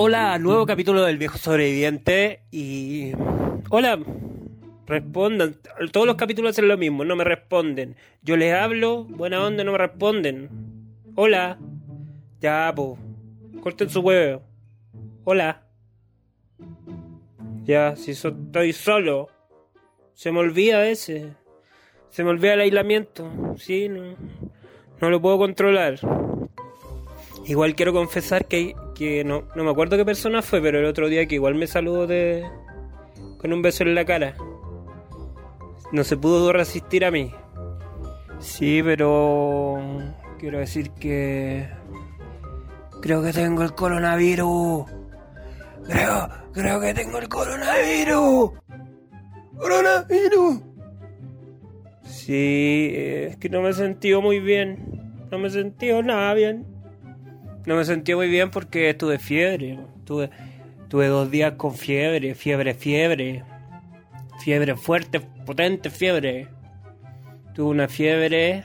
Hola, nuevo capítulo del viejo sobreviviente y... Hola, respondan. Todos los capítulos hacen lo mismo, no me responden. Yo les hablo, buena onda, no me responden. Hola. Ya, po. Corten su huevo. Hola. Ya, si estoy solo. Se me olvida a veces. Se me olvida el aislamiento. Sí, no, no lo puedo controlar. Igual quiero confesar que, que no, no me acuerdo qué persona fue, pero el otro día que igual me saludó de, con un beso en la cara. No se pudo resistir a mí. Sí, pero quiero decir que creo que tengo el coronavirus. Creo, creo que tengo el coronavirus. Coronavirus. Sí, es que no me he muy bien. No me he sentido nada bien. No me sentí muy bien porque tuve fiebre. Tuve, tuve dos días con fiebre, fiebre, fiebre. Fiebre fuerte, potente fiebre. Tuve una fiebre,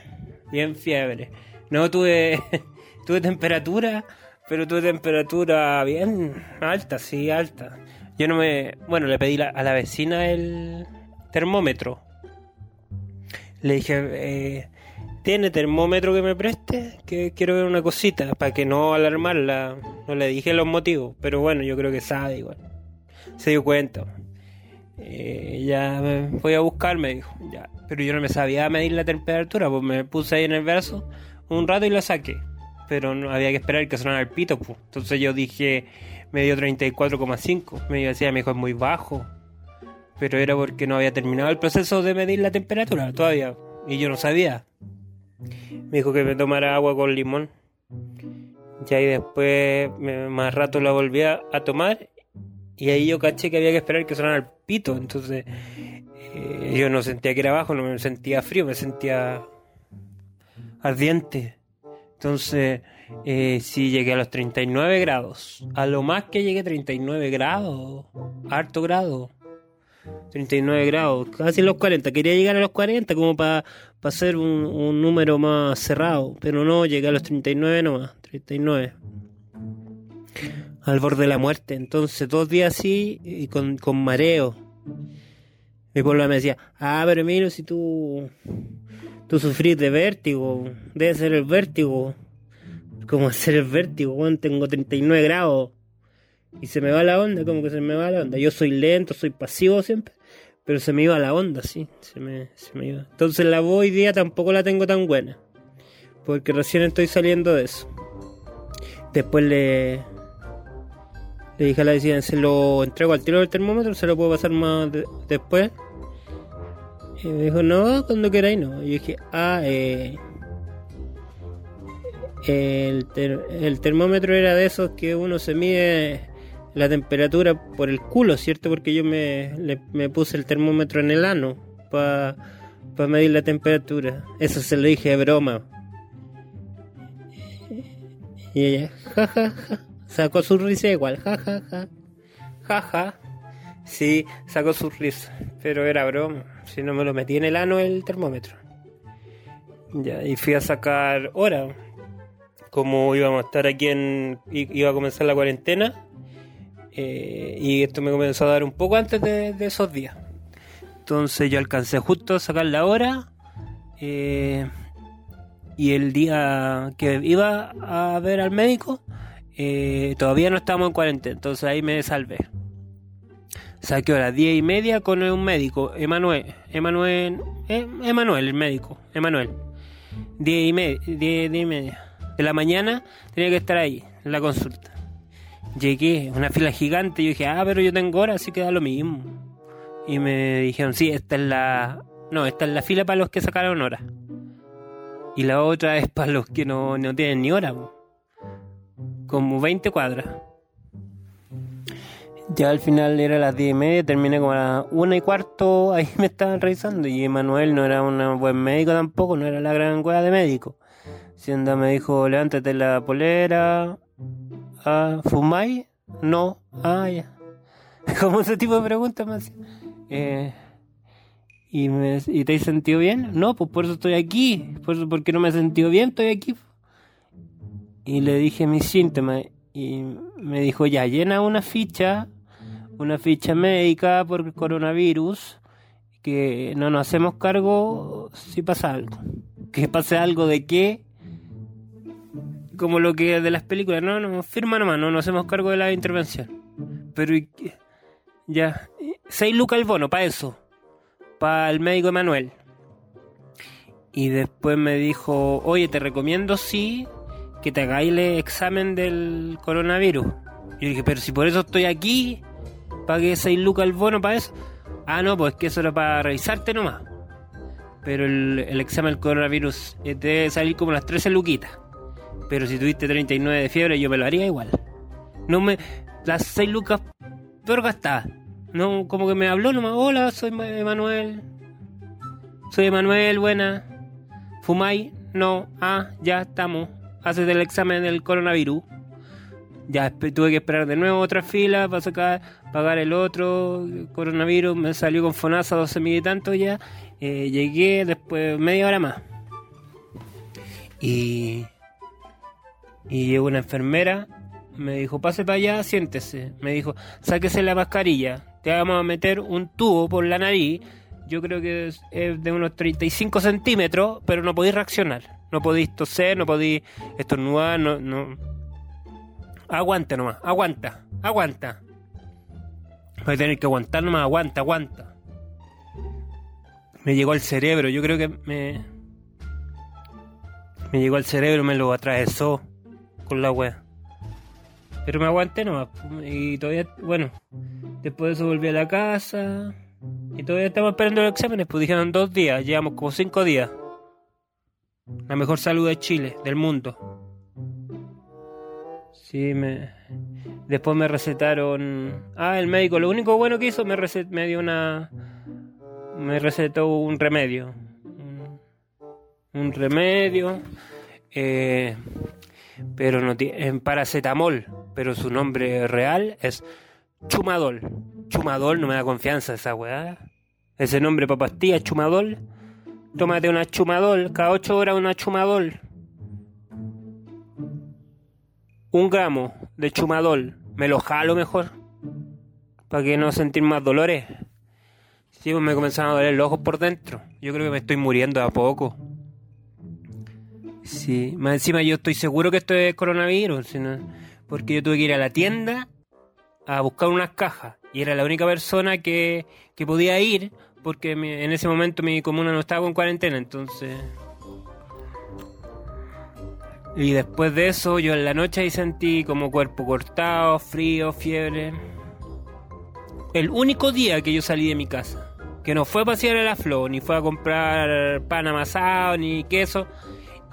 bien fiebre. No tuve, tuve temperatura, pero tuve temperatura bien alta, sí, alta. Yo no me. Bueno, le pedí a la vecina el termómetro. Le dije, eh, ¿Tiene termómetro que me preste? Que quiero ver una cosita, para que no alarmarla. No le dije los motivos, pero bueno, yo creo que sabe igual. Se dio cuenta. Eh, ya me voy a buscar, me dijo. Ya. Pero yo no me sabía medir la temperatura, pues me puse ahí en el brazo un rato y la saqué. Pero no había que esperar que sonara el pito, pues. Entonces yo dije, me dio 34,5. Me decía, me dijo, es muy bajo. Pero era porque no había terminado el proceso de medir la temperatura todavía. Y yo no sabía. Me dijo que me tomara agua con limón. Ya y después más rato la volví a, tomar y ahí yo caché que había que esperar que sonara el pito. Entonces eh, yo no sentía que era bajo, no me sentía frío, me sentía ardiente. Entonces eh, sí llegué a los 39 grados. A lo más que llegué 39 grados. Harto grado. 39 grados, casi los 40. Quería llegar a los 40 como para hacer un, un, número más cerrado, pero no, llegué a los 39 nomás, 39. Al borde de la muerte. Entonces, dos días así y con, con mareo. Mi pueblo me decía, ah, pero mira, si tú, tú sufrís de vértigo, debe ser el vértigo. ¿Cómo hacer el vértigo? tengo 39 grados y se me va la onda, como que se me va la onda. Yo soy lento, soy pasivo siempre, pero se me iba la onda, sí, se me, se me iba. Entonces la voz hoy día tampoco la tengo tan buena, porque recién estoy saliendo de eso. Después le, le dije a la vecina, se lo entrego al tiro del termómetro, se lo puedo pasar más después. Y me dijo, no, cuando queráis no. Y yo dije, ah, eh, el, el termómetro era de esos que uno se mide la temperatura por el culo, ¿cierto? Porque yo me, me puse el termómetro en el ano para medir la temperatura. Eso se lo dije broma. Y ella, jajaja, sacó su risa igual, jajaja, jaja. Sí, sacó su risa, pero era broma. Si no me lo metí en el ano el termómetro. Y fui a sacar hora. Como íbamos a estar aquí en. iba a comenzar la cuarentena eh, y esto me comenzó a dar un poco antes de, esos días. Entonces yo alcancé justo a sacar la hora. Eh, y el día que iba a ver al médico, eh, todavía no estábamos en cuarentena. Entonces ahí me salvé. Saqué a las diez y media con un médico, Emanuel. Emanuel, Emanuel, el médico, Emanuel. Diez y, media, diez y media de la mañana tenía que estar ahí, en la consulta llegué, una fila gigante, yo dije, ah, pero yo tengo hora, así que da lo mismo. Y me dijeron, sí, esta es la... No, esta es la fila para los que sacaron hora. Y la otra es para los que no, no tienen ni hora. Como 20 cuadras. Ya al final era las 10 y media, terminé como a las 1 y cuarto, ahí me estaban revisando. Y Emanuel no era un buen médico tampoco, no era la gran cueva de médico. Siendo me dijo, levántate la polera, ah, ¿fumáis? No, ah, ya. Como ese tipo de preguntas más. Eh, ¿Y, me, ¿Y te has sentido bien? No, pues por eso estoy aquí. Por eso, porque no me he sentido bien, estoy aquí. Y le dije mis síntomas. Y me dijo, ya, llena una ficha, una ficha médica por coronavirus, que no nos hacemos cargo si pasa algo. Que pase algo de qué, como lo que de las películas, no, no, firma nomás, no nos hacemos cargo de la intervención. Pero ya, seis lucas el bono, para eso para el médico Emanuel. Y después me dijo, oye, te recomiendo sí que te hagáis el examen del coronavirus. Yo dije, pero si por eso estoy aquí, pagué 6 lucas el bono para eso. Ah, no, pues que eso era para revisarte nomás. Pero el, examen del coronavirus debe salir como las 13 luquitas. Pero si tuviste 39 de fiebre, yo me lo haría igual. No me. Las 6 lucas peor gastadas. No, como que me habló nomás, hola, soy Emanuel. Soy Emanuel, buena. ¿Fumáis? No. Ah, ya estamos. Haces el examen del coronavirus. Ya tuve que esperar de nuevo otra fila para sacar, pagar el otro coronavirus. Me salió con FONASA 12 mil y tanto ya. Eh, llegué después media hora más. Y, y llegó una enfermera. Me dijo, pase para allá, siéntese. Me dijo, sáquese la mascarilla te vamos a meter un tubo por la nariz, yo creo que es, de unos 35 centímetros, pero no podéis reaccionar. No podéis toser, no podéis estornudar, no, no. Aguanta nomás, aguanta, aguanta. Voy a tener que aguantar nomás, aguanta, aguanta. Me llegó al cerebro, yo creo que me. Me llegó al cerebro, me lo atravesó con la wea. Pero me aguanté nomás. Y todavía, bueno, después de eso volví a la casa. Y todavía estamos esperando los exámenes, pues dijeron dos días, llevamos como cinco días. La mejor salud de Chile, del mundo. Sí, me... Después me recetaron... Ah, el médico, lo único bueno que hizo, me, recet... me dio una... Me recetó un remedio. Un, remedio. Eh, pero no tiene... En paracetamol pero su nombre real es Chumadol. Chumadol no me da confianza esa weá. Ese nombre para pastilla, Chumadol. Tómate una Chumadol, cada 8 horas una Chumadol. Un gramo de Chumadol. Me lo jalo mejor. Para que no sentir más dolores. Sí, pues me comenzaron a doler los ojos por dentro. Yo creo que me estoy muriendo a poco. Sí, más encima yo estoy seguro que esto es coronavirus. Si porque yo tuve que ir a la tienda a buscar unas cajas y era la única persona que, que podía ir porque en ese momento mi comuna no estaba con cuarentena, entonces... Y después de eso yo en la noche ahí sentí como cuerpo cortado, frío, fiebre. El único día que yo salí de mi casa, que no fue a pasear a la flor, ni fue a comprar pan amasado, ni queso,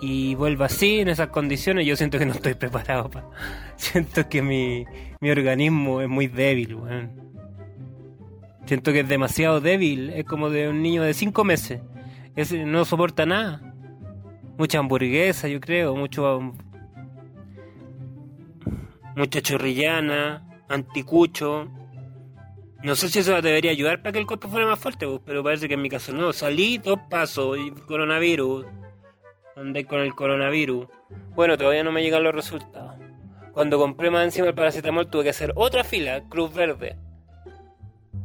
y vuelvo así, en esas condiciones, yo siento que no estoy preparado. para Siento que mi, mi organismo es muy débil, Siento que es demasiado débil, es como de un niño de 5 meses. no soporta nada. Mucha hamburguesa, yo creo, mucho. Mucha chorrillana, anticucho. No sé si eso debería ayudar para que el cuerpo fuera más fuerte, pero parece que en mi caso no. Salí dos pasos y coronavirus andé con el coronavirus. Bueno, todavía no me llegan los resultados. Cuando compré más encima el paracetamol tuve que hacer otra fila, Cruz Verde.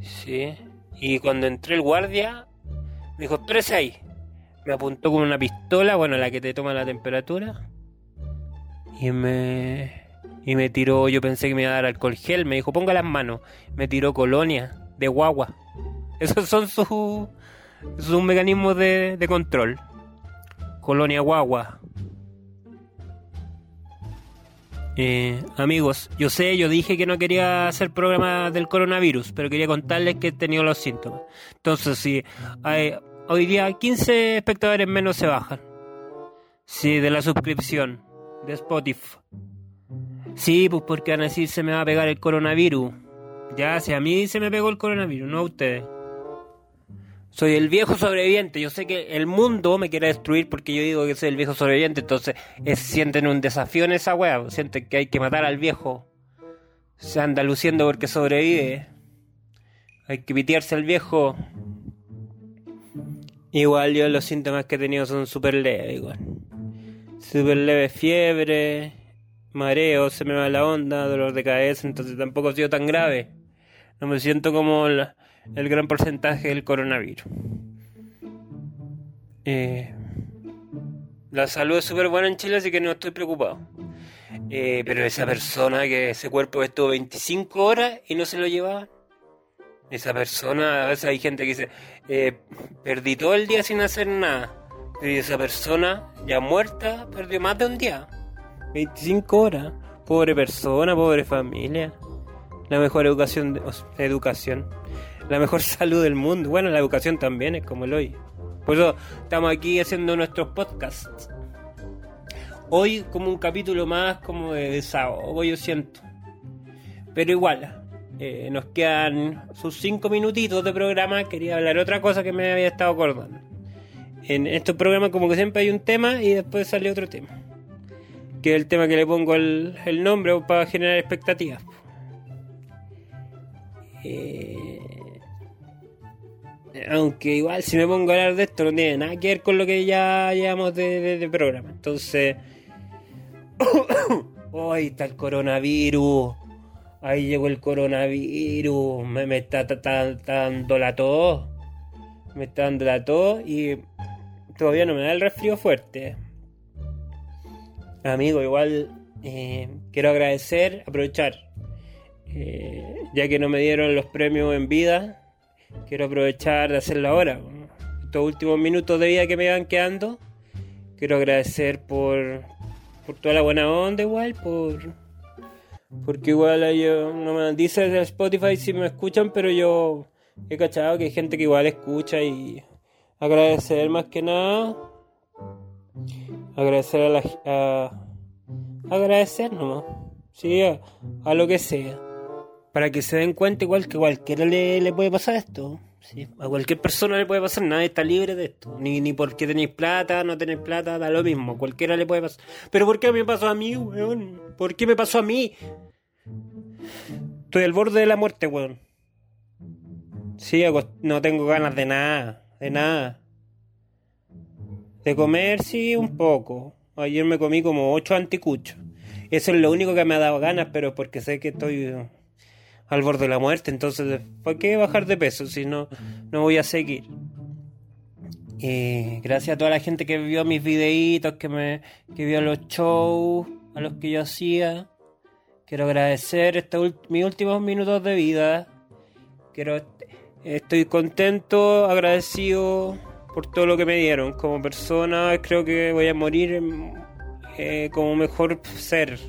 Sí. Y cuando entré el guardia, me dijo, espérese ahí. Me apuntó con una pistola, bueno, la que te toma la temperatura. Y me... Y me tiró, yo pensé que me iba a dar alcohol gel, me dijo, ponga las manos. Me tiró colonia de guagua. Esos son sus, sus mecanismos de, de control. Colonia Guagua. Eh, amigos, yo sé, yo dije que no quería hacer programa del coronavirus, pero quería contarles que he tenido los síntomas. Entonces, si hay, hoy día 15 espectadores menos se bajan. Sí, de la suscripción de Spotify. Sí, pues porque van a decir se me va a pegar el coronavirus. Ya, si a mí se me pegó el coronavirus, no a ustedes. Soy el viejo sobreviviente. Yo sé que el mundo me quiere destruir porque yo digo que soy el viejo sobreviviente. Entonces sienten un desafío en esa wea. Sienten que hay que matar al viejo. Se anda luciendo porque sobrevive. Hay que pitearse al viejo. Igual yo los síntomas que he tenido son súper leves, igual. Súper leve fiebre, mareo, se me va la onda, dolor de cabeza, entonces tampoco ha sido tan grave. No me siento como el gran porcentaje del coronavirus. Eh, la salud es súper buena en Chile, así que no estoy preocupado. Eh, pero esa persona que ese cuerpo estuvo 25 horas y no se lo llevaba. Esa persona, a veces hay gente que dice, eh, perdí todo el día sin hacer nada. Y esa persona, ya muerta, perdió más de un día. 25 horas. Pobre persona, pobre familia. La mejor educación, educación. La mejor salud del mundo. Bueno, la educación también es como el hoy. Por eso estamos aquí haciendo nuestros podcasts. Hoy como un capítulo más como de desahogo, yo siento. Pero igual, eh, nos quedan sus cinco minutitos de programa. Quería hablar otra cosa que me había estado acordando. En estos programas como que siempre hay un tema y después sale otro tema. Que es el tema que le pongo el, nombre para generar expectativas. Eh, aunque igual si me pongo a hablar de esto no tiene nada que ver con lo que ya llevamos de, programa. Entonces... Hoy está el coronavirus Ahí llegó el coronavirus, me, está, dando la tos, me está dando la tos y todavía no me da el resfrío fuerte. Amigo, igual eh, quiero agradecer, aprovechar, eh, ya que no me dieron los premios en vida, quiero aprovechar de hacerlo ahora. Estos últimos minutos de vida que me van quedando, quiero agradecer por, por toda la buena onda igual, por porque igual yo, no me dice de Spotify si me escuchan, pero yo he cachado que hay gente que igual escucha y agradecer más que nada. Agradecer a la a, agradecer nomás. Sí, a, lo que sea. Para que se den cuenta igual que cualquiera le, le puede pasar esto. Sí, a cualquier persona le puede pasar, nadie está libre de esto. Ni, ni porque tenéis plata, no tenéis plata, da lo mismo. Cualquiera le puede pasar. Pero ¿por qué me pasó a mí, weón? ¿Por qué me pasó a mí? Estoy al borde de la muerte, weón. Sí, no tengo ganas de nada, de nada. De comer, sí, un poco. Ayer me comí como ocho anticuchos. Eso es lo único que me ha dado ganas, pero porque sé que estoy al borde de la muerte. Entonces, ¿por qué bajar de peso si no, no voy a seguir? Y gracias a toda la gente que vio mis videitos, que me que vio los shows a los que yo hacía. Quiero agradecer estos mis últimos minutos de vida. Quiero, estoy contento, agradecido por todo lo que me dieron. Como persona creo que voy a morir eh, como mejor ser.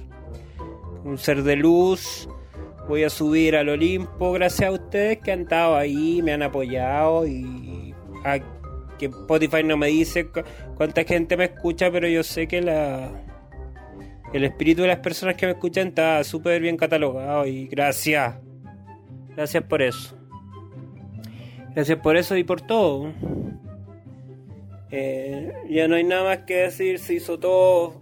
Un ser de luz. Voy a subir al Olimpo gracias a ustedes que han estado ahí, me han apoyado y a que Spotify no me dice cuánta gente me escucha, pero yo sé que la el espíritu de las personas que me escuchan está súper bien catalogado y gracias. Gracias por eso. Gracias por eso y por todo. Eh, ya no hay nada más que decir, se hizo todo.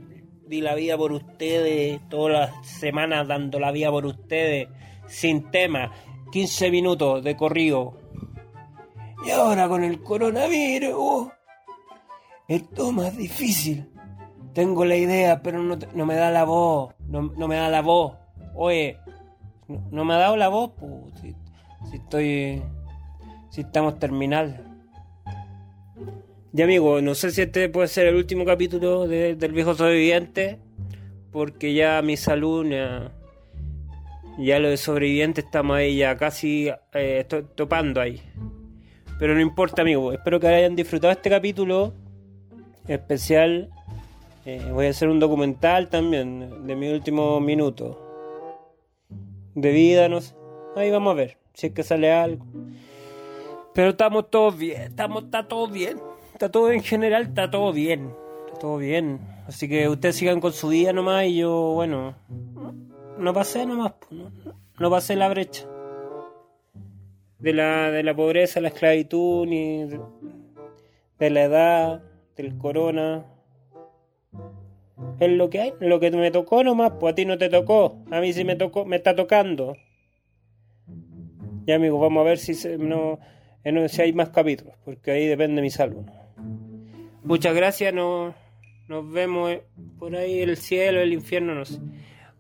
Di la vida por ustedes, todas las semanas dando la vida por ustedes, sin tema. 15 minutos de corrido. Y ahora con el coronavirus, es más difícil. Tengo la idea, pero no, me da la voz. No, me da la voz. Oye, no, me ha dado la voz, si, estoy. Si estamos terminal. Ya amigo, no sé si este puede ser el último capítulo del viejo sobreviviente. Porque ya mi salud, ya, lo de sobreviviente estamos ahí ya casi eh, topando ahí. Pero no importa amigo, espero que hayan disfrutado este capítulo especial eh, voy a hacer un documental también de mi último minuto de vida, no sé. Ahí vamos a ver si es que sale algo. Pero estamos todos bien, estamos, está todo bien. Está todo en general, está todo bien. Está todo bien. Así que ustedes sigan con su día nomás y yo, bueno, no pasé nomás, no, no pasé la brecha. De la, de la pobreza, la esclavitud, ni de la edad, del corona, es lo que hay, lo que me tocó nomás, pues a ti no te tocó, a mí sí me tocó, me está tocando. Ya amigos, vamos a ver si no, en si hay más capítulos, porque ahí depende de mi salud. Muchas gracias, nos, nos vemos eh, por ahí el cielo, el infierno, no sé.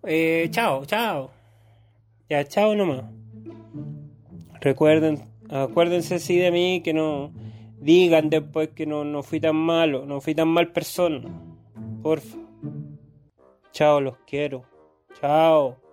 Eh, chao, chao. Ya, chao nomás. Recuerden, acuérdense sí de mí, que no digan después que no, no fui tan malo, no fui tan mal persona. Porfa. Chao, los quiero. Chao.